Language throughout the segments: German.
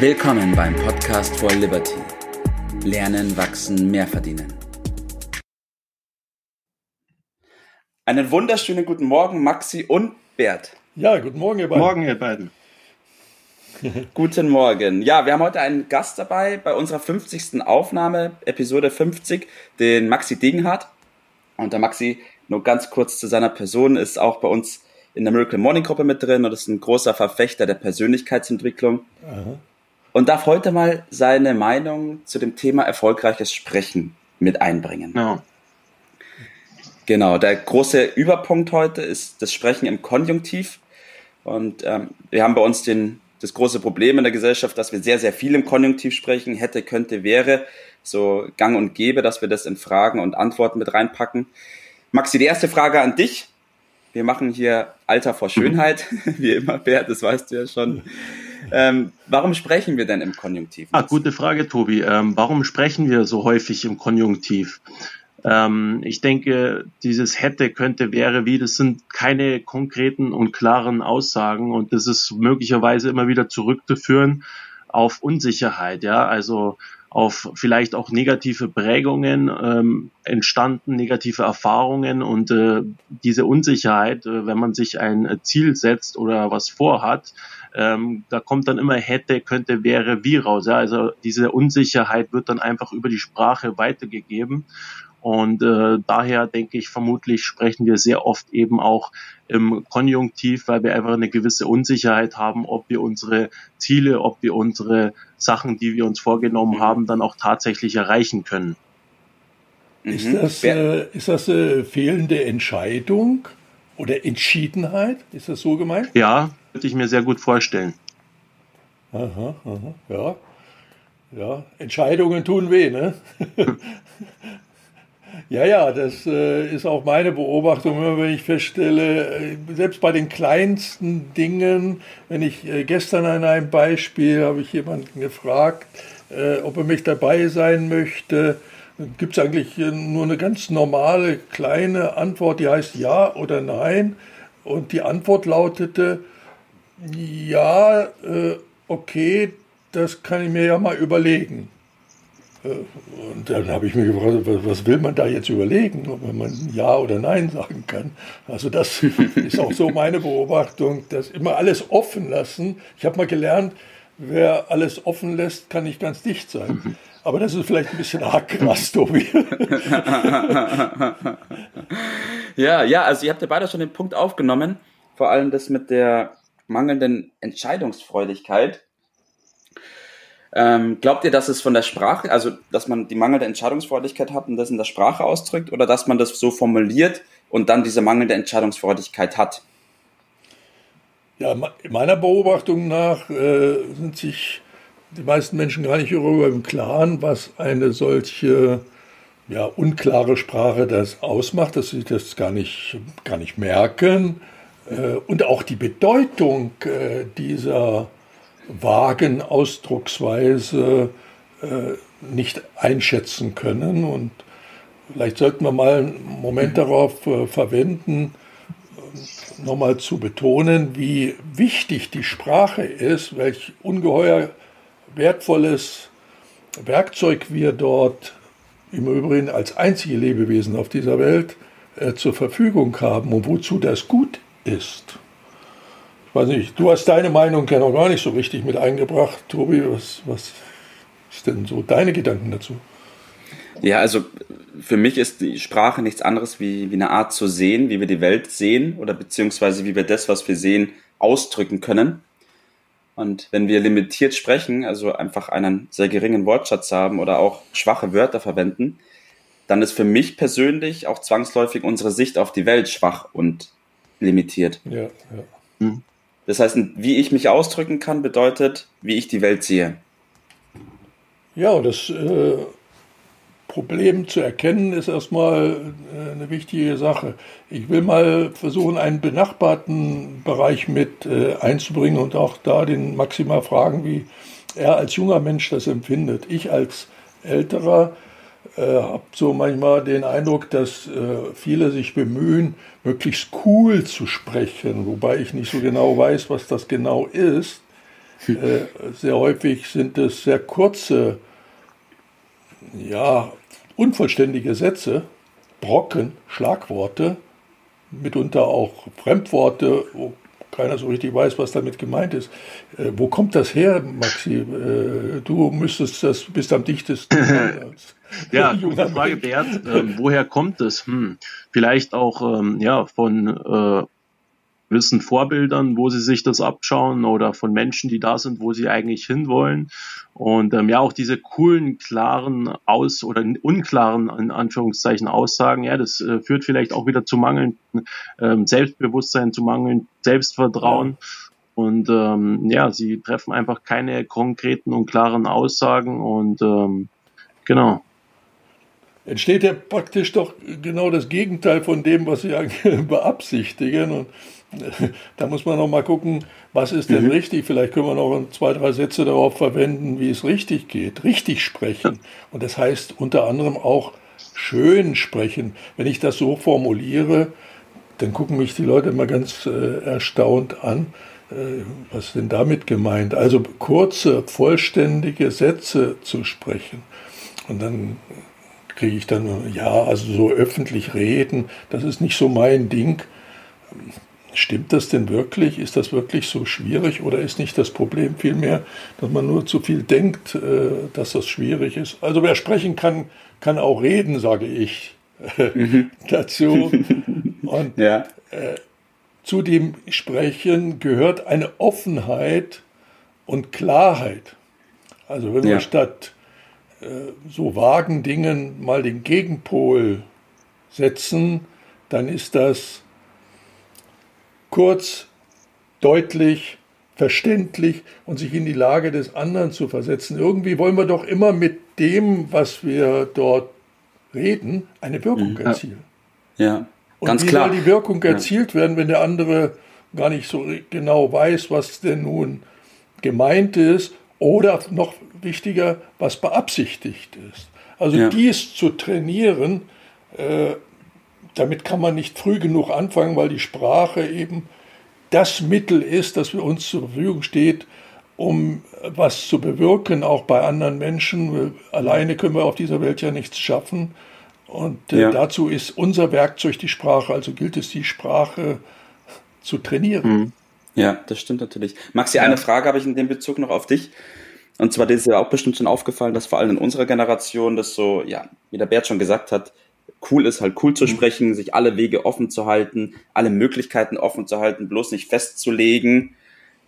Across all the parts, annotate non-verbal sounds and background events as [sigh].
Willkommen beim Podcast for Liberty. Lernen, wachsen, mehr verdienen. Einen wunderschönen guten Morgen, Maxi und Bert. Ja, guten Morgen, ihr beiden. Morgen, ihr beiden. [laughs] Guten Morgen. Ja, wir haben heute einen Gast dabei bei unserer 50. Aufnahme, Episode 50, den Maxi Degenhardt. Und der Maxi, nur ganz kurz zu seiner Person, ist auch bei uns in der Miracle Morning Gruppe mit drin und ist ein großer Verfechter der Persönlichkeitsentwicklung. Aha. Und darf heute mal seine Meinung zu dem Thema erfolgreiches Sprechen mit einbringen. Ja. Genau, der große Überpunkt heute ist das Sprechen im Konjunktiv. Und ähm, wir haben bei uns den das große Problem in der Gesellschaft, dass wir sehr, sehr viel im Konjunktiv sprechen. Hätte, könnte, wäre. So gang und gäbe, dass wir das in Fragen und Antworten mit reinpacken. Maxi, die erste Frage an dich. Wir machen hier Alter vor [laughs] Schönheit, [laughs] wie immer, Bert, das weißt du ja schon. Ähm, warum sprechen wir denn im Konjunktiv? Ah, gute Frage, Tobi. Ähm, warum sprechen wir so häufig im Konjunktiv? Ähm, ich denke, dieses hätte, könnte, wäre, wie, das sind keine konkreten und klaren Aussagen und das ist möglicherweise immer wieder zurückzuführen auf Unsicherheit, ja, also auf vielleicht auch negative Prägungen ähm, entstanden, negative Erfahrungen und äh, diese Unsicherheit, äh, wenn man sich ein Ziel setzt oder was vorhat, ähm, da kommt dann immer hätte, könnte, wäre, wie raus. Ja? Also diese Unsicherheit wird dann einfach über die Sprache weitergegeben und äh, daher denke ich, vermutlich sprechen wir sehr oft eben auch im Konjunktiv, weil wir einfach eine gewisse Unsicherheit haben, ob wir unsere Ziele, ob wir unsere Sachen, die wir uns vorgenommen mhm. haben, dann auch tatsächlich erreichen können. Ist mhm. das, äh, ist das äh, fehlende Entscheidung oder Entschiedenheit? Ist das so gemeint? Ja, würde ich mir sehr gut vorstellen. Aha, aha, ja. Ja, Entscheidungen tun weh, ne? [laughs] Ja, ja, das äh, ist auch meine Beobachtung, wenn ich feststelle, äh, selbst bei den kleinsten Dingen, wenn ich äh, gestern an einem Beispiel habe ich jemanden gefragt, äh, ob er mich dabei sein möchte, gibt es eigentlich äh, nur eine ganz normale kleine Antwort, die heißt ja oder nein. Und die Antwort lautete, ja, äh, okay, das kann ich mir ja mal überlegen. Und dann habe ich mir gefragt, was will man da jetzt überlegen, ob man Ja oder Nein sagen kann. Also das [laughs] ist auch so meine Beobachtung, dass immer alles offen lassen. Ich habe mal gelernt, wer alles offen lässt, kann nicht ganz dicht sein. [laughs] Aber das ist vielleicht ein bisschen arg krass, Tobi. [laughs] ja, ja, also ihr habt ja beide schon den Punkt aufgenommen, vor allem das mit der mangelnden Entscheidungsfreudigkeit. Ähm, glaubt ihr, dass es von der Sprache, also dass man die mangelnde Entscheidungsfreudigkeit hat und das in der Sprache ausdrückt, oder dass man das so formuliert und dann diese mangelnde Entscheidungsfreudigkeit hat? Ja, meiner Beobachtung nach äh, sind sich die meisten Menschen gar nicht darüber im Klaren, was eine solche ja, unklare Sprache das ausmacht, dass sie das gar nicht, gar nicht merken. Äh, und auch die Bedeutung äh, dieser vagen Ausdrucksweise äh, nicht einschätzen können. Und vielleicht sollten wir mal einen Moment darauf äh, verwenden, äh, nochmal zu betonen, wie wichtig die Sprache ist, welch ungeheuer wertvolles Werkzeug wir dort im Übrigen als einzige Lebewesen auf dieser Welt äh, zur Verfügung haben und wozu das gut ist weiß nicht, du hast deine Meinung ja noch gar nicht so richtig mit eingebracht. Tobi, was, was ist denn so deine Gedanken dazu? Ja, also für mich ist die Sprache nichts anderes wie, wie eine Art zu sehen, wie wir die Welt sehen oder beziehungsweise wie wir das, was wir sehen, ausdrücken können. Und wenn wir limitiert sprechen, also einfach einen sehr geringen Wortschatz haben oder auch schwache Wörter verwenden, dann ist für mich persönlich auch zwangsläufig unsere Sicht auf die Welt schwach und limitiert. Ja, ja. Hm. Das heißt, wie ich mich ausdrücken kann, bedeutet, wie ich die Welt sehe. Ja, das äh, Problem zu erkennen ist erstmal äh, eine wichtige Sache. Ich will mal versuchen, einen benachbarten Bereich mit äh, einzubringen und auch da den Maxima fragen, wie er als junger Mensch das empfindet. Ich als älterer äh, habe so manchmal den Eindruck, dass äh, viele sich bemühen, möglichst cool zu sprechen, wobei ich nicht so genau weiß, was das genau ist. [laughs] Äh, sehr häufig sind es sehr kurze, ja, unvollständige Sätze, Brocken, Schlagworte, mitunter auch Fremdworte, wo keiner so richtig weiß, was damit gemeint ist. Äh, wo kommt das her, Maxi? Äh, du müsstest das, bist am dichtesten. [laughs] ja, gute Frage, Bert. Ähm, woher kommt das? Hm, vielleicht auch ähm, ja, von äh, gewissen Vorbildern, wo sie sich das abschauen oder von Menschen, die da sind, wo sie eigentlich hinwollen. Und ähm, ja, auch diese coolen, klaren Aus- oder unklaren, in Anführungszeichen, Aussagen, ja, das äh, führt vielleicht auch wieder zu mangelndem ähm, Selbstbewusstsein, zu mangelndem Selbstvertrauen. Ja. Und ähm, ja, sie treffen einfach keine konkreten und klaren Aussagen und ähm, genau entsteht ja praktisch doch genau das Gegenteil von dem, was sie [laughs] beabsichtigen. Und da muss man noch mal gucken, was ist denn mhm. richtig. Vielleicht können wir noch zwei, drei Sätze darauf verwenden, wie es richtig geht. Richtig sprechen. Und das heißt unter anderem auch schön sprechen. Wenn ich das so formuliere, dann gucken mich die Leute immer ganz äh, erstaunt an. Äh, was ist denn damit gemeint? Also kurze, vollständige Sätze zu sprechen. Und dann kriege ich dann, ja, also so öffentlich reden, das ist nicht so mein Ding. Stimmt das denn wirklich? Ist das wirklich so schwierig oder ist nicht das Problem vielmehr, dass man nur zu viel denkt, äh, dass das schwierig ist? Also wer sprechen kann, kann auch reden, sage ich mhm. [laughs] dazu. Und ja. äh, zu dem Sprechen gehört eine Offenheit und Klarheit. Also wenn ja. wir statt äh, so vagen Dingen mal den Gegenpol setzen, dann ist das kurz, deutlich, verständlich und sich in die Lage des anderen zu versetzen. Irgendwie wollen wir doch immer mit dem, was wir dort reden, eine Wirkung erzielen. Ja, ganz und wie klar. soll die Wirkung erzielt werden, wenn der andere gar nicht so genau weiß, was denn nun gemeint ist oder noch wichtiger, was beabsichtigt ist. Also ja. dies zu trainieren, äh, damit kann man nicht früh genug anfangen, weil die Sprache eben das Mittel ist, das für uns zur Verfügung steht, um was zu bewirken, auch bei anderen Menschen. Alleine können wir auf dieser Welt ja nichts schaffen. Und äh, ja. dazu ist unser Werkzeug die Sprache. Also gilt es, die Sprache zu trainieren. Ja, das stimmt natürlich. Maxi, eine Frage habe ich in dem Bezug noch auf dich. Und zwar, das ist ja auch bestimmt schon aufgefallen, dass vor allem in unserer Generation das so, ja, wie der Bert schon gesagt hat, cool ist, halt cool zu mhm. sprechen, sich alle Wege offen zu halten, alle Möglichkeiten offen zu halten, bloß nicht festzulegen.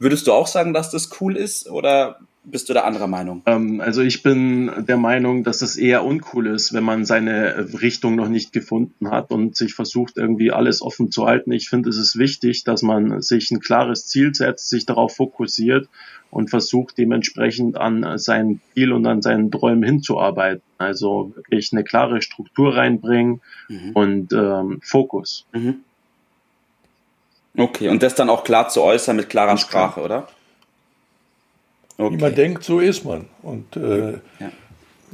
Würdest du auch sagen, dass das cool ist oder bist du da anderer Meinung? Ähm, also ich bin der Meinung, dass es eher uncool ist, wenn man seine Richtung noch nicht gefunden hat und sich versucht, irgendwie alles offen zu halten. Ich finde, es ist wichtig, dass man sich ein klares Ziel setzt, sich darauf fokussiert und versucht dementsprechend an sein Ziel und an seinen Träumen hinzuarbeiten. Also wirklich eine klare Struktur reinbringen mhm. und ähm, Fokus. Mhm. Okay, und das dann auch klar zu äußern mit klarer Ganz Sprache, klar. oder? Okay. Wie man denkt, so ist man. Und äh, ja.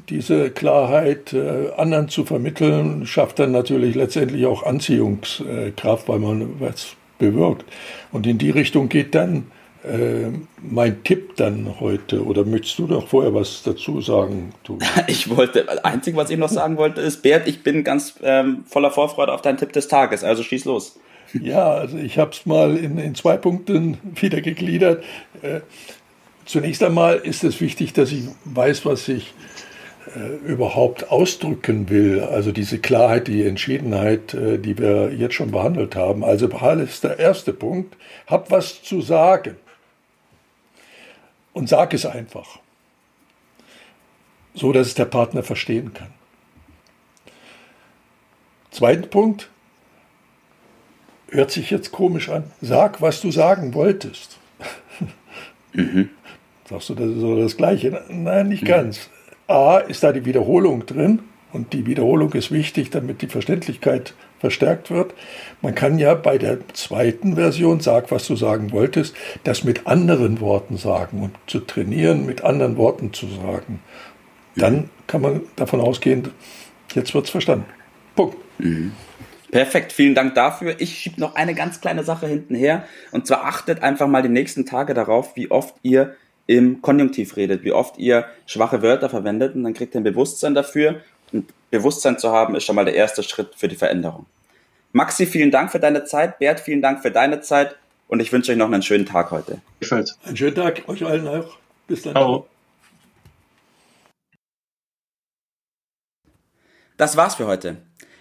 diese Klarheit äh, anderen zu vermitteln, schafft dann natürlich letztendlich auch Anziehungskraft, weil man was bewirkt. Und in die Richtung geht dann äh, mein Tipp dann heute, oder möchtest du noch vorher was dazu sagen? Du? [laughs] Ich wollte, das Einzige, was ich noch sagen wollte, ist, Bert, ich bin ganz ähm, voller Vorfreude auf deinen Tipp des Tages, also schieß los. [laughs] Ja, also ich habe es mal in, in, zwei Punkten wieder gegliedert. Äh, zunächst einmal ist es wichtig, dass ich weiß, was ich äh, überhaupt ausdrücken will. Also diese Klarheit, die Entschiedenheit, äh, die wir jetzt schon behandelt haben. Also ist der erste Punkt. Hab was zu sagen und sag es einfach, so dass es der Partner verstehen kann. Zweiter Punkt, hört sich jetzt komisch an, sag, was du sagen wolltest. [laughs] Mhm. Sagst du, das ist so das Gleiche? Nein, nicht mhm. ganz. A, ist da die Wiederholung drin und die Wiederholung ist wichtig, damit die Verständlichkeit verstärkt wird. Man kann ja bei der zweiten Version, sag, was du sagen wolltest, das mit anderen Worten sagen und zu trainieren, mit anderen Worten zu sagen. Dann kann man davon ausgehen, jetzt wird es verstanden. Punkt. Mhm. Perfekt, vielen Dank dafür. Ich schiebe noch eine ganz kleine Sache hinten her. Und zwar achtet einfach mal die nächsten Tage darauf, wie oft ihr im Konjunktiv redet, wie oft ihr schwache Wörter verwendet und dann kriegt ihr ein Bewusstsein dafür. Und Bewusstsein zu haben, ist schon mal der erste Schritt für die Veränderung. Maxi, vielen Dank für deine Zeit. Bert, vielen Dank für deine Zeit. Und ich wünsche euch noch einen schönen Tag heute. Einen schönen Tag euch allen auch. Bis dann. Ciao. Das war's für heute.